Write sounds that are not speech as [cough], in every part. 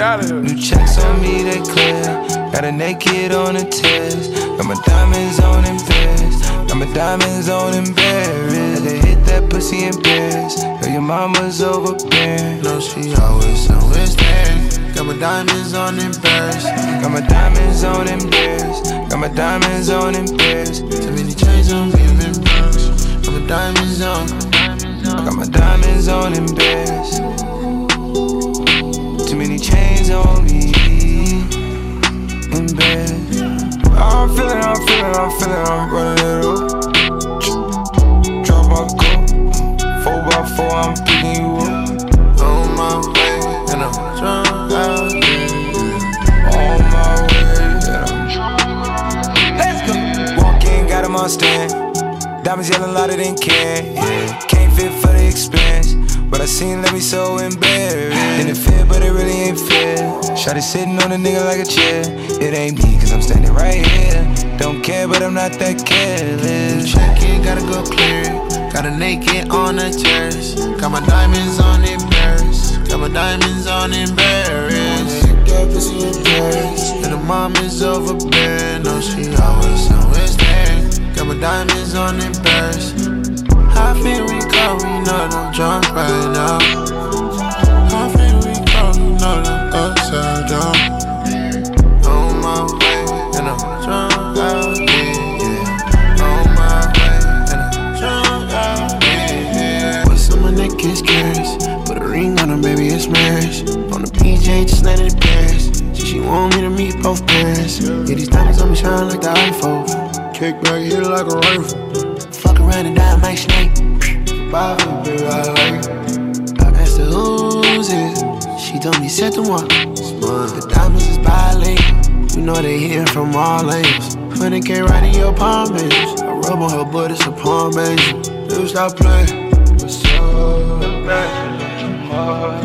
Point 2. out of here. New checks on me, they clear. Got a naked on the test. Got my diamonds on in Paris. Got my diamonds on in Paris. They hit that pussy in Paris. Girl, your mama's overbearing. No, she always always there. Got my diamonds on in Paris. Got my diamonds on in Paris. Got my diamonds on in Paris. Too many chains on me, I'm in Paris. Got my diamonds on. I got my diamonds on in Paris many on me in bed. I'm feeling, I'm feeling, I'm feeling, I'm running it up. Drop my cup, four by four, I'm picking you up. On my way, and I'm drunk On my way, and I'm. Let's go. Walk in, got him on stand. Diamonds yelling louder than can. Yeah, can't fit for the expense. But I seen let me so embarrassed. And it really ain't fair. Shotty sitting on a nigga like a chair. It ain't me, cause I'm standing right here. Don't care, but I'm not that careless. Check it, gotta go clear Got a naked on the terrace. Got my diamonds on Paris. Got my diamonds on in Paris. And the mom is overbearing. No, she always, always there. Got my diamonds on Paris. I feel we go, we I'm drunk right now. Know I'm upside down. On my way, and I'm drunk out here. On my way, and I'm drunk out here. What's on my neck is. Put a ring on her, baby, it's marriage. On the PJ, just pass. She, want me to meet both parents. Yeah, these diamonds on me shine like the iPhone. Kick back, hit like a rifle Fuck around and down my snake. Bottle, baby, I like I asked her who's it. She told me, set the moi. The diamonds is bilingual. You know they hitting from all angles. 20k right in your palm, baby. I rub on her butt, it's a palm, baby. Dude, stop playing. What's up? RVVS,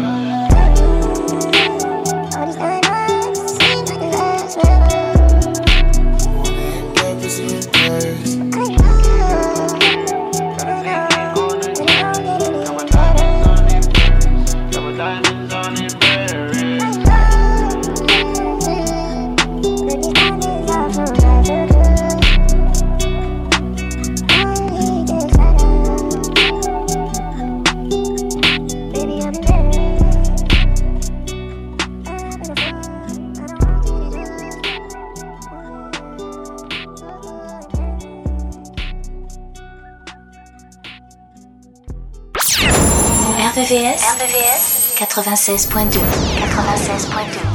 RVVS 96.2 96.2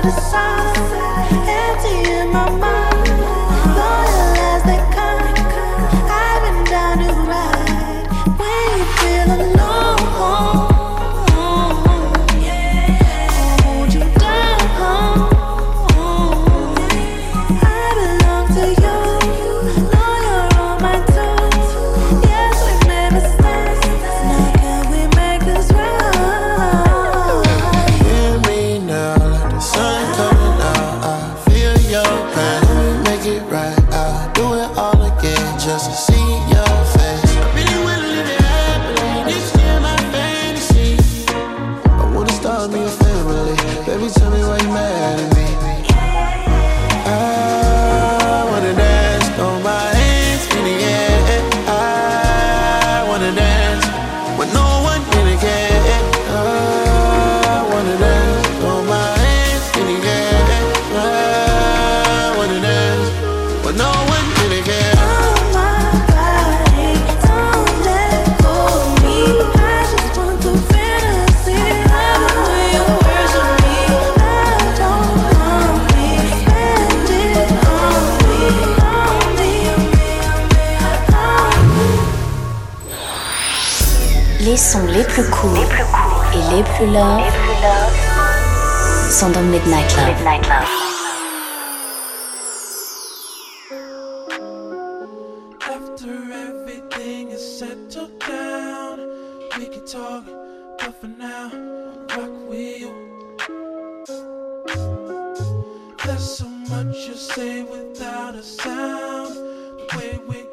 set.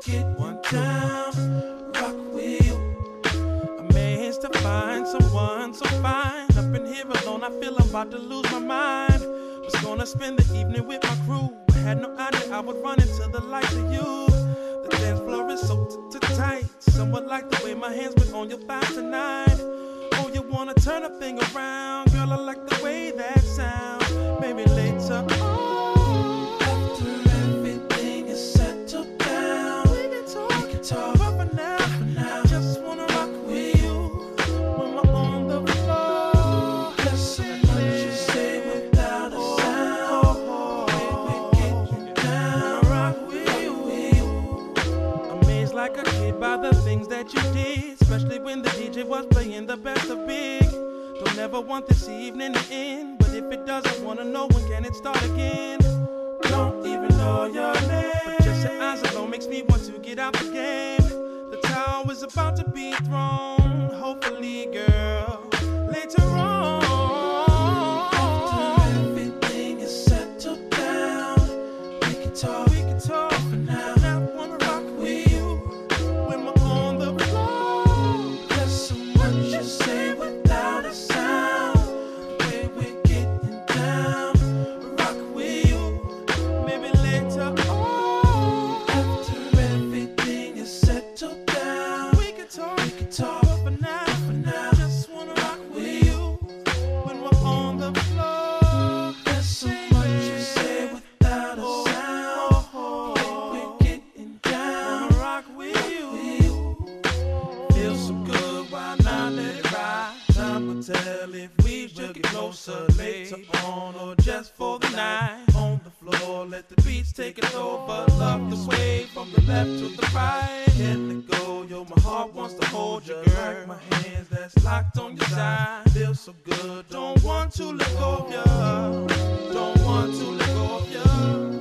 Get one down, rock with you. Amazed to find someone so fine. Up in here alone, I feel I'm about to lose my mind. Was gonna spend the evening with my crew. I had no idea I would run into the likes of you. The dance floor is so tight. Somewhat like the way my hands went on your thighs tonight. Oh, you wanna turn a thing around? Girl, I like the way that sounds. When the DJ was playing the best of big. Don't ever want this evening to end, but if it doesn't wanna know when can it start again. Don't even know your name, but just your eyes alone makes me want to get out the game. The towel is about to be thrown, hopefully, girl. Later on, tell we should get closer later on or just for the night. On the floor, let the beats take it over. Love the sway from the left to the right. Can't let go, yo, my heart wants to hold you, girl. My hands that's locked on your side. Feels so good, don't want to let go of you. Don't want to let go of you.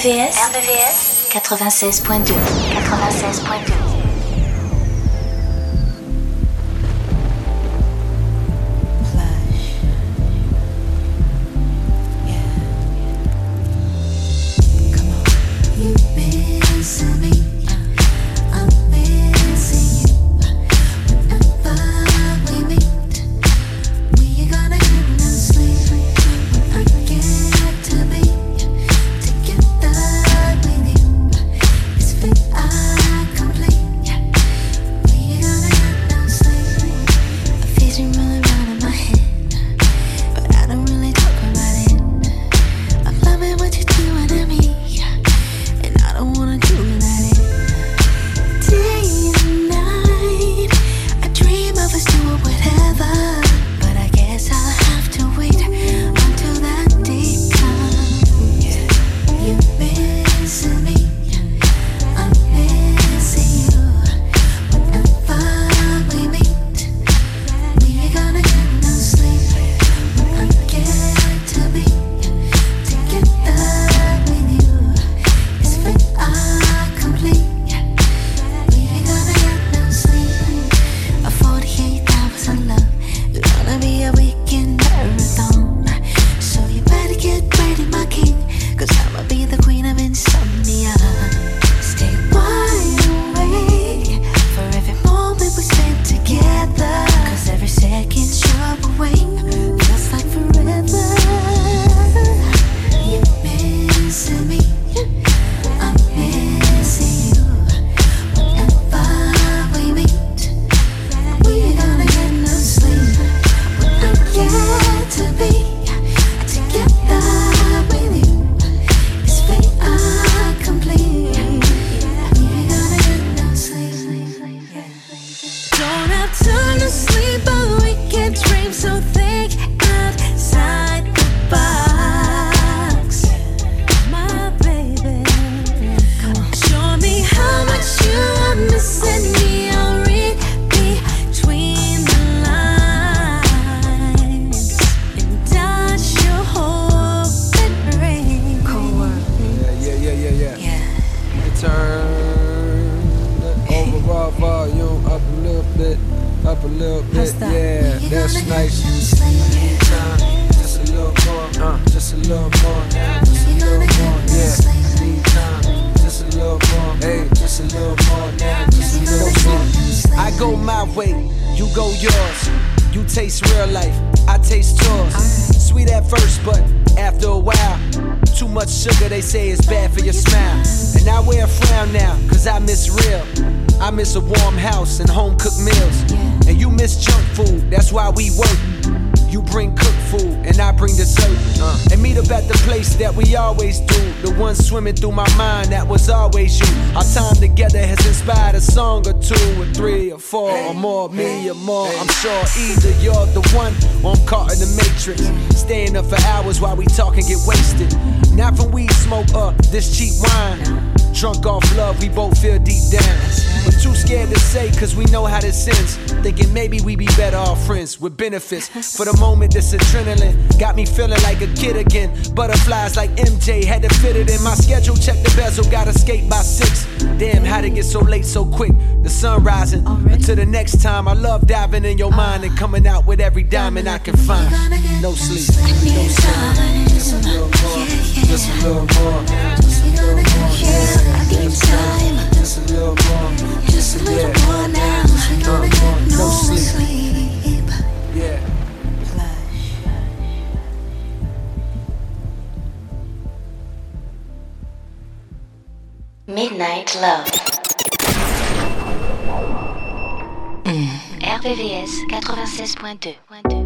RVVS, RVVS 96.2 96.2 they say it's bad for your smile. And I wear a frown now, cause I miss real. I miss a warm house and home cooked meals. And you miss junk food, that's why we work. You bring cooked food, and I bring dessert. Uh. And meet up at the place that we always do. The one swimming through my mind that was always you. Our time together has inspired a song or two, or three, or four, or more, me or more. I'm sure either you're the one, or I'm caught in the matrix. Staying up for hours while we talk and get wasted. Not from weed smoke up this cheap wine. Drunk off love, we both feel deep down with benefits. For the moment, this adrenaline got me feeling like a kid again. Butterflies like MJ had to fit it in my schedule. Check the bezel, gotta skate by six. Damn, how'd it get so late so quick? The sun rising. Until the next time, I love diving in your mind and coming out with every diamond I can find. No sleep, no sleep. Just a little more, just a little more. Just a little more, Just a little. Midnight Love. 96.2.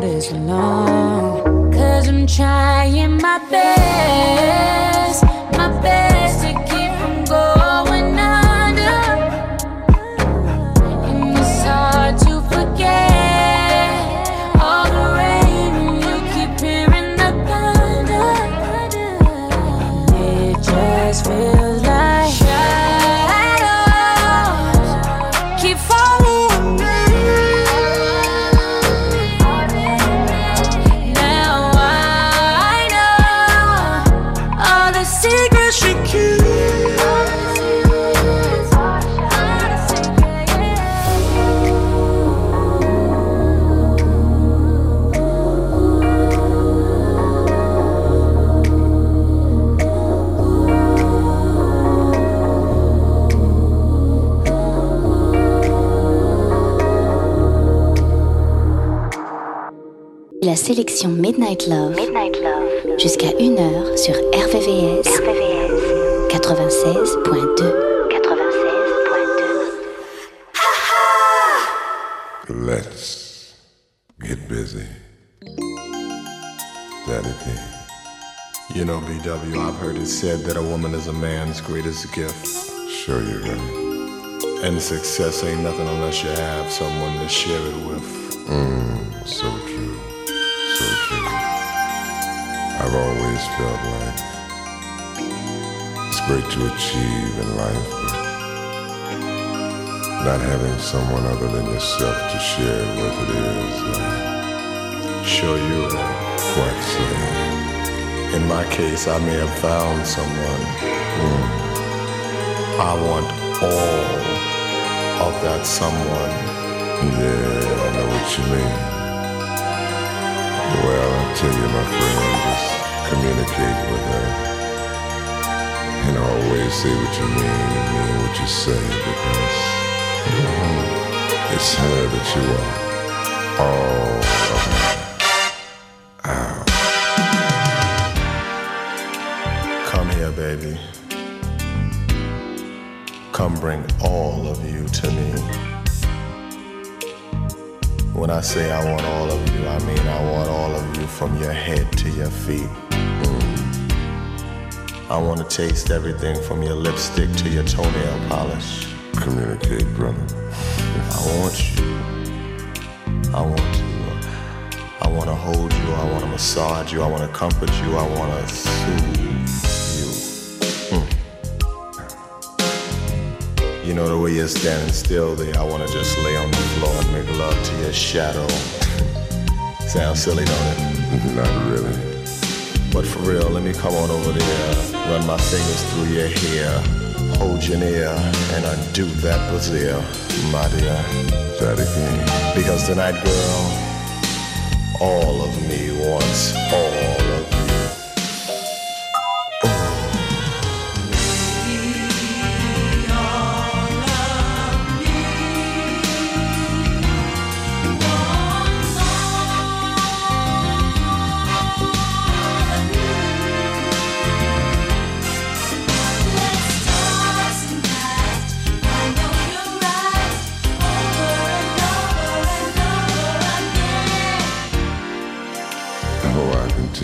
for long. Cause I'm trying my best, Midnight Love, Midnight Love. jusqu'à 1h sur RVVS, RVVS. 96.2. 96.2. Let's get busy. Daddy King. You know, BW, I've heard it said that a woman is a man's greatest gift. Sure you're right. And success ain't nothing unless you have someone to share it with. Mmm, so true. I've always felt like it's great to achieve in life, but not having someone other than yourself to share it with it is uh, sure you are quite sad. In my case, I may have found someone. Mm. I want all of that someone. Yeah, I know what you mean. Well, I tell you, my friend, just communicate with her. And always say what you mean and mean what you say because it's her that you are. All of her. Come here, baby. Come bring all of you to me. When I say I want all of you, I mean I want all of you from your head to your feet. Mm. I want to taste everything from your lipstick to your toenail polish. Communicate, brother. If I want you. I want you. I want to hold you. I want to massage you. I want to comfort you. I want to soothe You know the way you're standing still there. I wanna just lay on the floor and make love to your shadow. Sounds silly, don't it? Mm-hmm. Not really. But for real, let me come on over there, run my fingers through your hair, hold your ear, and undo that brassiere, my dear. That again. Because tonight, girl, all of me wants all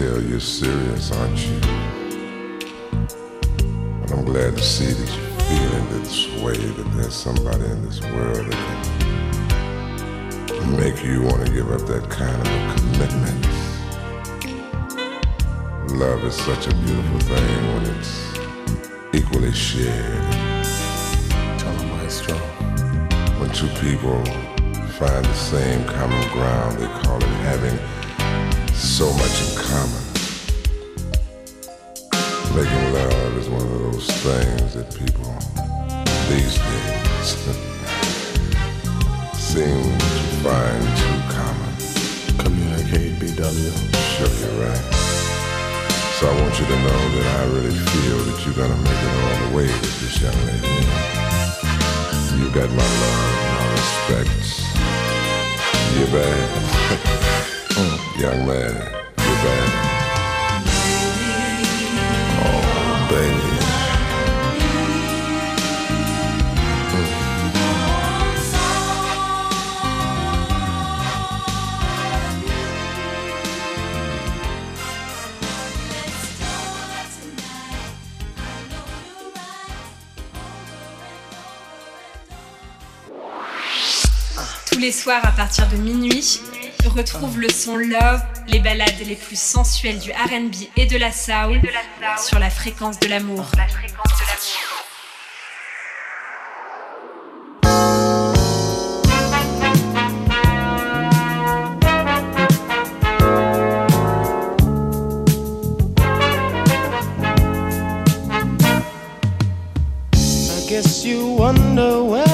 of you're serious, aren't you? And I'm glad to see that you're feeling this way, that there's somebody in this world that can make you want to give up that kind of a commitment. Love is such a beautiful thing when it's equally shared. Tell them maestro. When two people find the same common ground, they call it having so much in common. Making love is one of those things that people these days [laughs] seem to find too common. Communicate, BW. Sure, you're right. So I want you to know that I really feel that you're gonna make it all the way with this young lady. You got my love, my respect. You're bad. [laughs] young man, you're bad. Tous les soirs à partir de minuit, retrouve le son Love, les balades les plus sensuelles du RB et de la soul sur la fréquence de l'amour. I guess you wonder where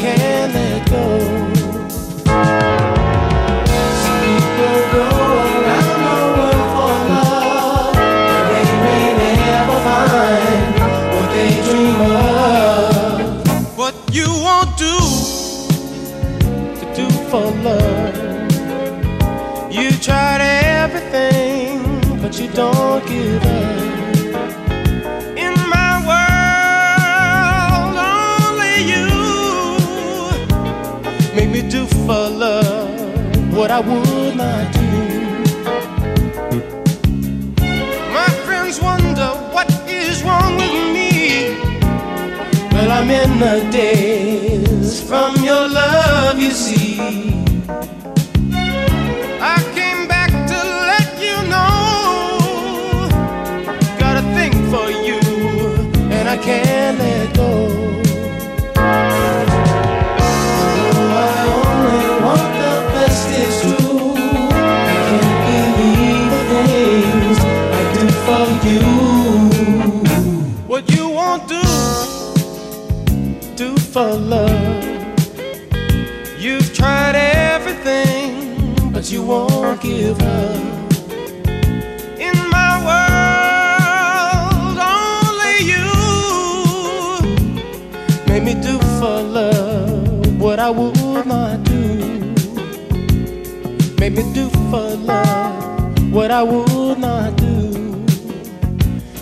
Do love. But they never find what they dream of. What you won't do to do for love. You tried everything, but you don't give up. I would not do. My friends wonder what is wrong with me. Well, I'm in the days from your love, you see. I came back to let you know. Got a thing for you, and I can't let go. You. What you won't do, do for love. You've tried everything, but you won't give up. In my world, only you made me do for love what I would not do. Made me do for love what I would.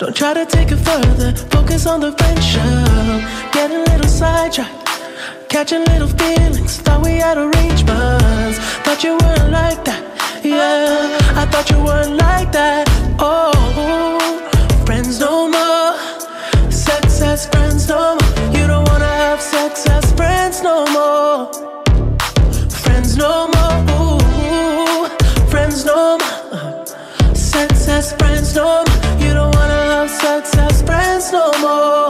Don't try to take it further. Focus on the friendship. Get a little sidetracked. Catching little feelings. Thought we had arrangements. Thought you weren't like that. yeah. I thought you weren't like that. Oh, friends no more. Sex as friends no more. You don't wanna have sex as friends no more. Friends no more. Ooh, friends no more. Sex as friends no more. As friends no more.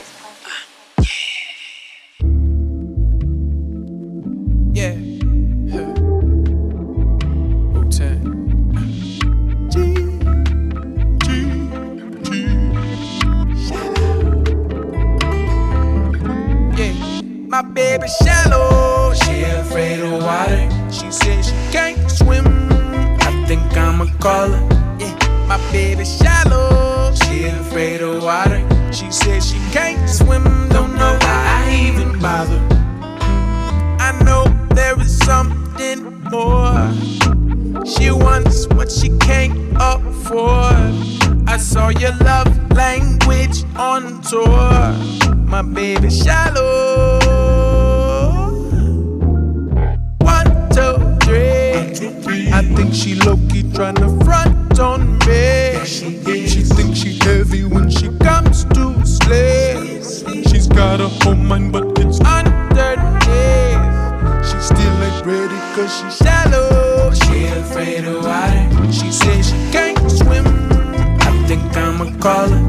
baby shallow. She afraid of water. She says she can't swim. I think I'ma call her. Yeah. My baby shallow. She afraid of water. She says she can't swim. Don't know why I even bother. I know there is something more. She wants what she can't afford. I saw your love language on tour. My baby shallow. I think she low key tryna front on me. She thinks she heavy when she comes to slay. She's got a home mind, but it's underneath. She still ain't ready cause she shallow. She afraid of water. She says she can't swim. I think I'ma call her.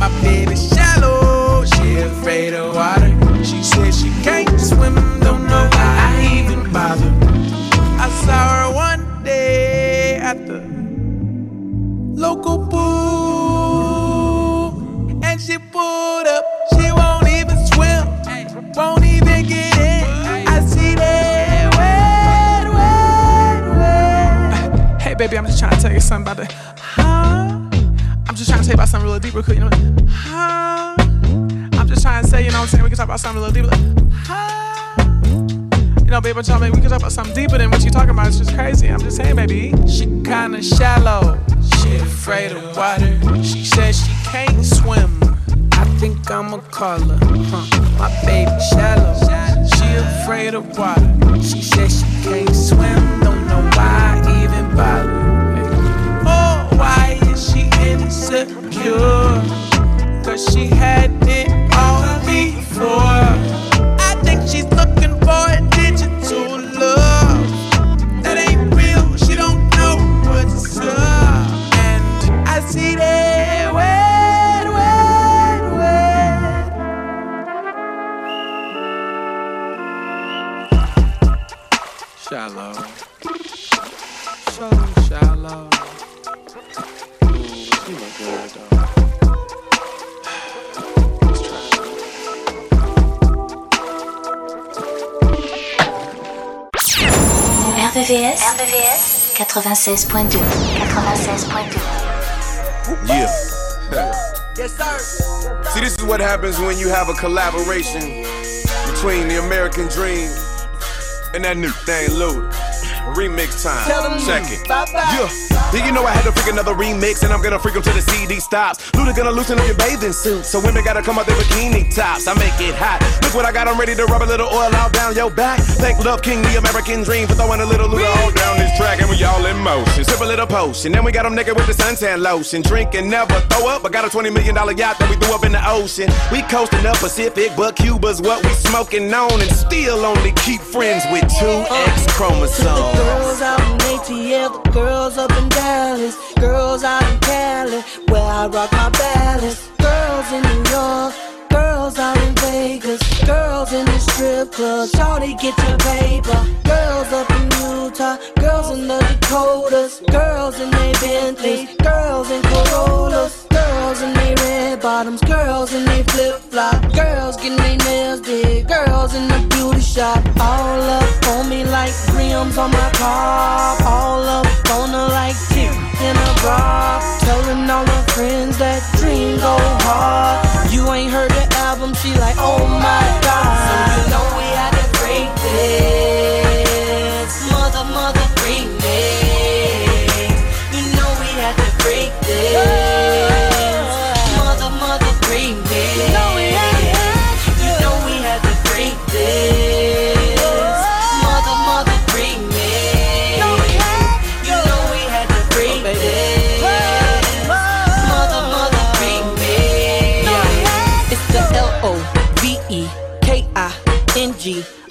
My baby shallow. She afraid of water. She says she can't swim. Don't know why I even bother. Saw her one day at the local pool. And she pulled up. She won't even swim. Won't even get in. I see that wet, wet, wet. Hey, baby, I'm just trying to tell you something about the. Huh? I'm just trying to tell you about something real deep, real quick. You know? Huh? I'm just trying to say, you know what I'm saying? We can talk about something real deep. Like, huh? Know, baby, trying to- we can talk about something deeper than what you're talking about. It's just crazy. I'm just saying, baby. She kinda shallow. She afraid of water. She says she can't swim. I think I'ma call her. Huh. My baby shallow. She afraid of water. She says she can't swim. Don't know why I even bother. Oh, why is she insecure? Cause she had it 96.2 96.2 Yeah. yes, sir. See, this is what happens when you have a collaboration between the American dream and that new thing, Louis. Remix time. Tell them Check it. bye-bye. Yeah. Yeah, you know I had to freak another remix, and I'm gonna freak 'em till the CD stops. Luda gonna loosen up your bathing suit, so women gotta come out their bikini tops. I make it hot. Look what I got, I'm ready to rub a little oil out down your back. Thank Love King, the American dream, for throwing a little Luda in motion. Sip a little potion, then we got them naked with the suntan lotion. Drink and never throw up, I got a $20 million yacht that we threw up in the ocean. We coasting the Pacific, but Cuba's what we smoking on, and still only keep friends with two X chromosomes. The Girls out in ATL, the girls up in Dallas, girls out in Cali, where I rock my balance. Girls in New York, girls out in Vegas, girls in the strip club. Shawty get your paper. Girls up in Utah, girls in the Dakotas, girls in they Bentleys, girls in Corollas, girls in their red bottoms, girls in their flip flop, girls getting their nails did, girls in the beauty shop. All up on me like rims on my car, all up on her like teeth in a bra. Telling all her friends that dream go hard. You ain't heard the album, she like, oh my god. So you know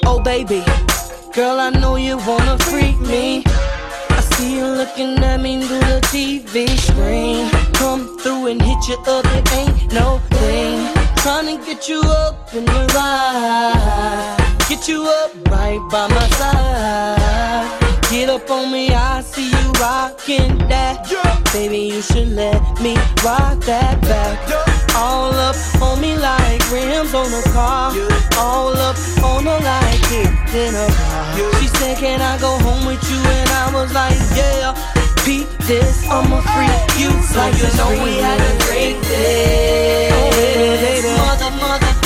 Oh baby, girl, I know you wanna freak me. I see you looking at me through the TV screen. Come through and hit you up, it ain't no thing. Trying to get you up in the ride. Get you up right by my side. Get up on me, I see you rocking that. Baby, you should let me rock that back. All up like kids in a bar. She said, Can I go home with you? And I was like, Yeah. Peep this, I'ma freak you. Like you know we had to break this. Mother, mother,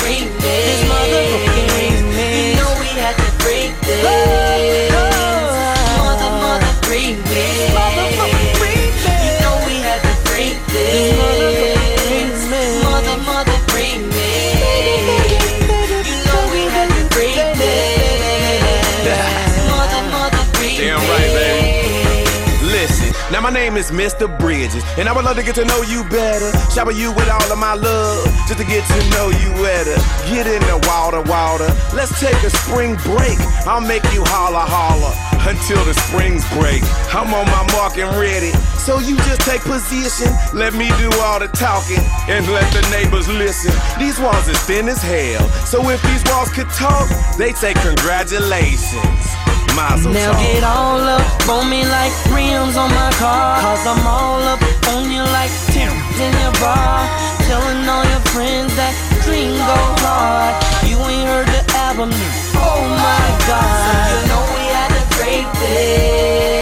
my name is Mr. Bridges, and I would love to get to know you better. Shower you with all of my love, just to get to know you better. Get in the water, water. Let's take a spring break. I'll make you holler, holler until the springs break. I'm on my mark and ready. So you just take position, let me do all the talking, and let the neighbors listen. These walls is thin as hell, so if these walls could talk, they'd say congratulations. Mazel Now tov. get all up on me like rims on my car. Cause I'm all up on you like Tim's in your bra. Telling all your friends that dream go hard. You ain't heard the album, oh my god. So you know we had to break this.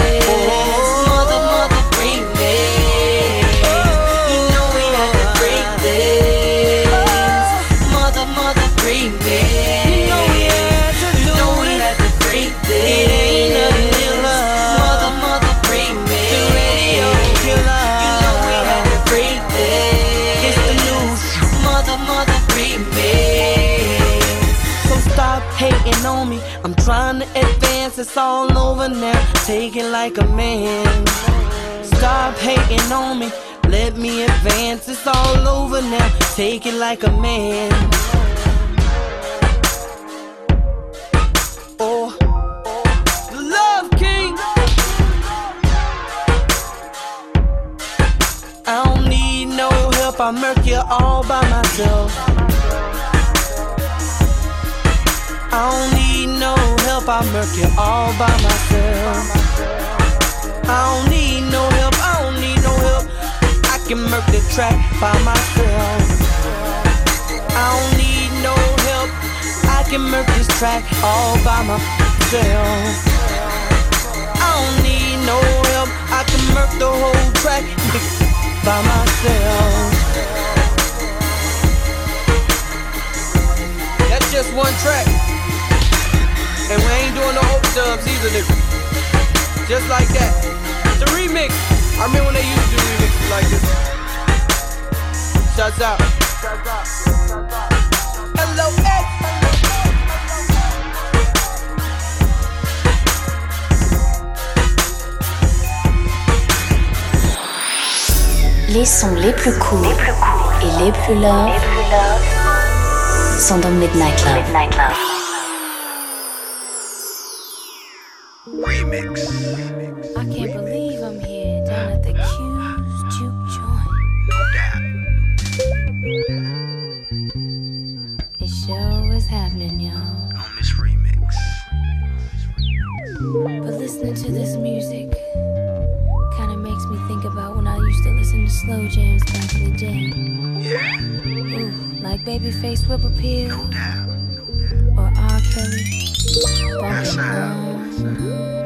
Advance. It's all over now. Take it like a man. Stop hating on me. Let me advance. It's all over now. Take it like a man. Oh, Love King. I don't need no help. I murk you all by myself. I don't need no help. I murk you all by myself. I don't need no help. I don't need no help. I can murk the track by myself. I don't need no help. I can murk this track all by myself. I don't need no help. I can murk the whole track [laughs] by myself. That's just one track. And we ain't doing no overdubs either, nigga. Just like that. It's a remix. I remember when they used to do remixes like this. Shouts out. X. Les sons les plus courts et les plus love sont dans Midnight Love. Love. I can't believe I'm here down at the Q's Jook Joint. It sure is happening, y'all. On this remix. But listening to this music kinda makes me think about when I used to listen to slow jams back in the day. Ooh, like Babyface Whip Appeal. Or R. Kelly. On.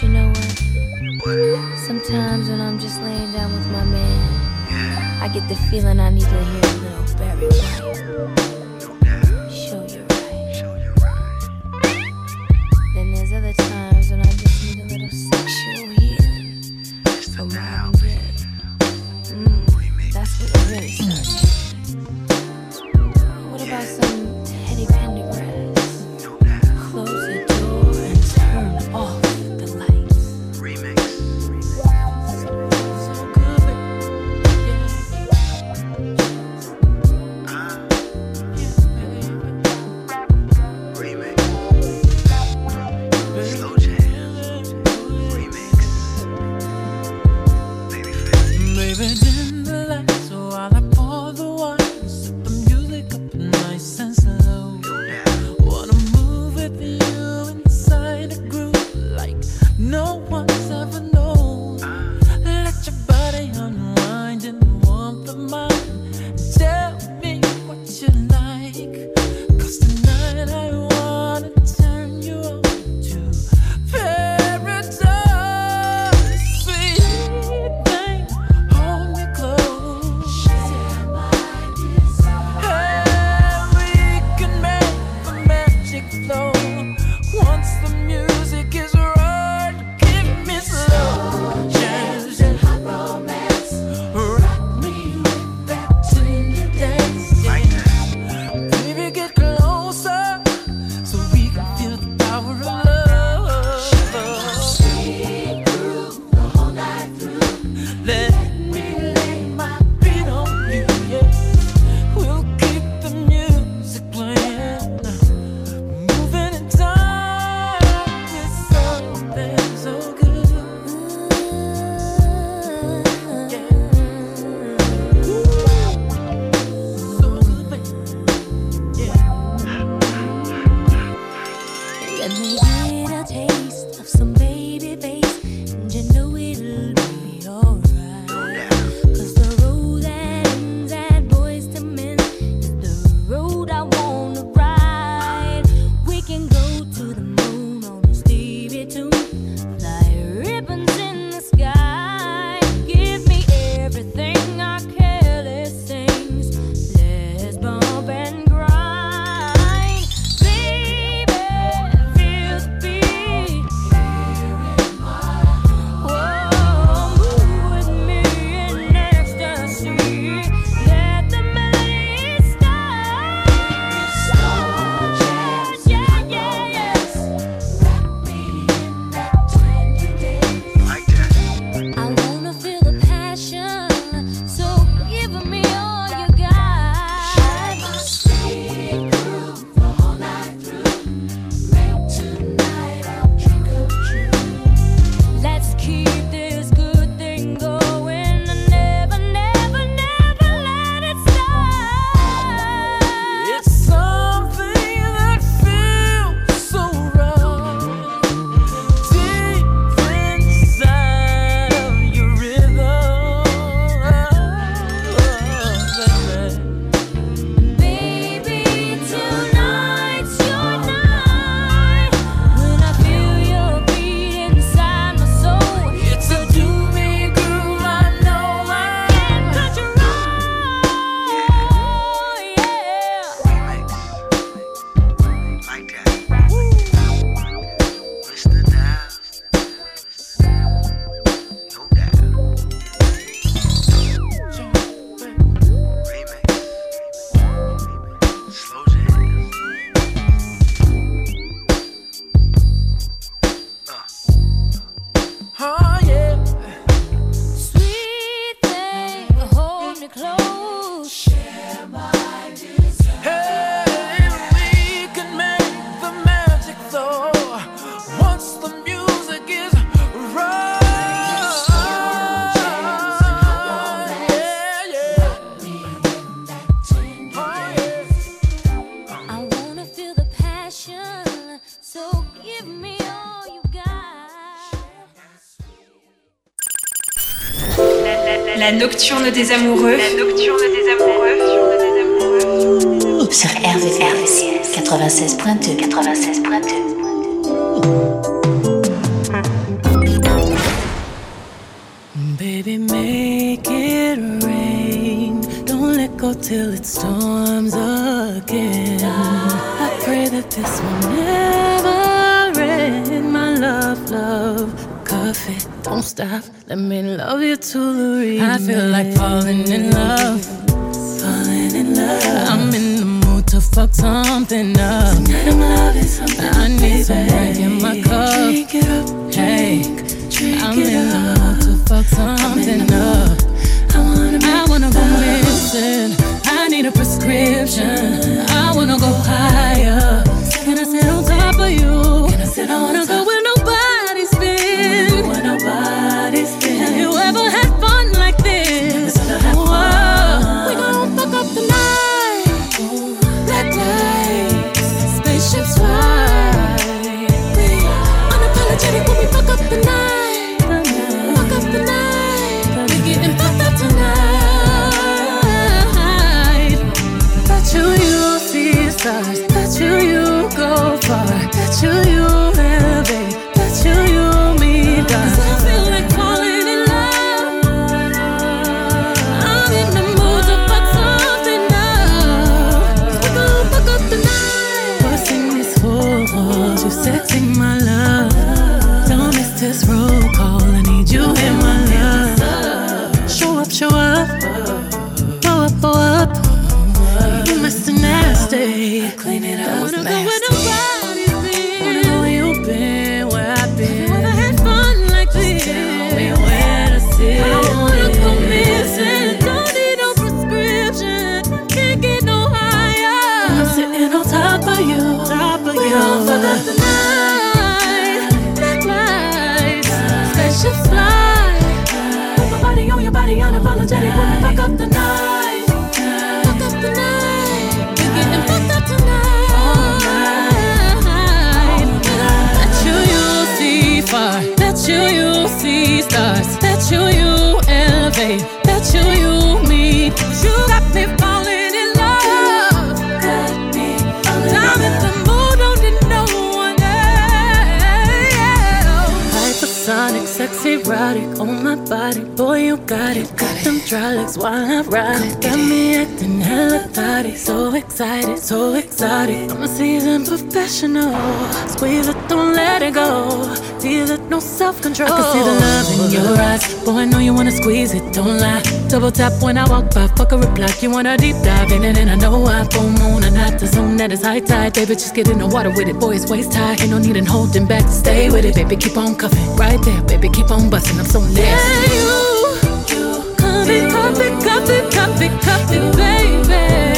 You know what? Sometimes when I'm just laying down with my man, I get the feeling I need to hear a little Barry White. Nocturne des amoureux. La nocturne des amoureux. Sur RVCS 96.2 96.2 Baby, make it rain. Don't let go till it storms again. I pray that this will stop. Let me love you to the end. I feel like falling in love. Falling in love. I'm in the mood to fuck something up. Tonight I'm loving something. I need some drink in my cup. Drink it up, Hey, drink I'm it in the mood to fuck something up. I wanna, I wanna go missing. I need a prescription. I wanna go higher. Can I sit on top of you? Can I sit I wanna go where see stars. Bet you you elevate. Bet you you meet. You got me falling in love. Got me falling I'm in the mood, don't need no one else. Hypersonic, sexy, erotic on my body. Boy, you got it. Got them dry legs while I ride it. Got me acting hella thotty. So excited, so excited. I'm a seasoned professional. Squeeze it, don't let it go. Feel it, no self control. I can see the love in your eyes. Boy, I know you wanna squeeze it, don't lie. Double tap when I walk by, fuck a reply. You wanna deep dive in it, and I know I full moon and not the zone that is high tide. Baby, just get in the water with it, boy, it's waist high. Ain't no need in holding back stay with it, baby. Keep on cuffing right there, baby. Keep on busting. I'm so nasty. Yeah, you, you, come it, cup it, cup it, cup it, cup it, baby.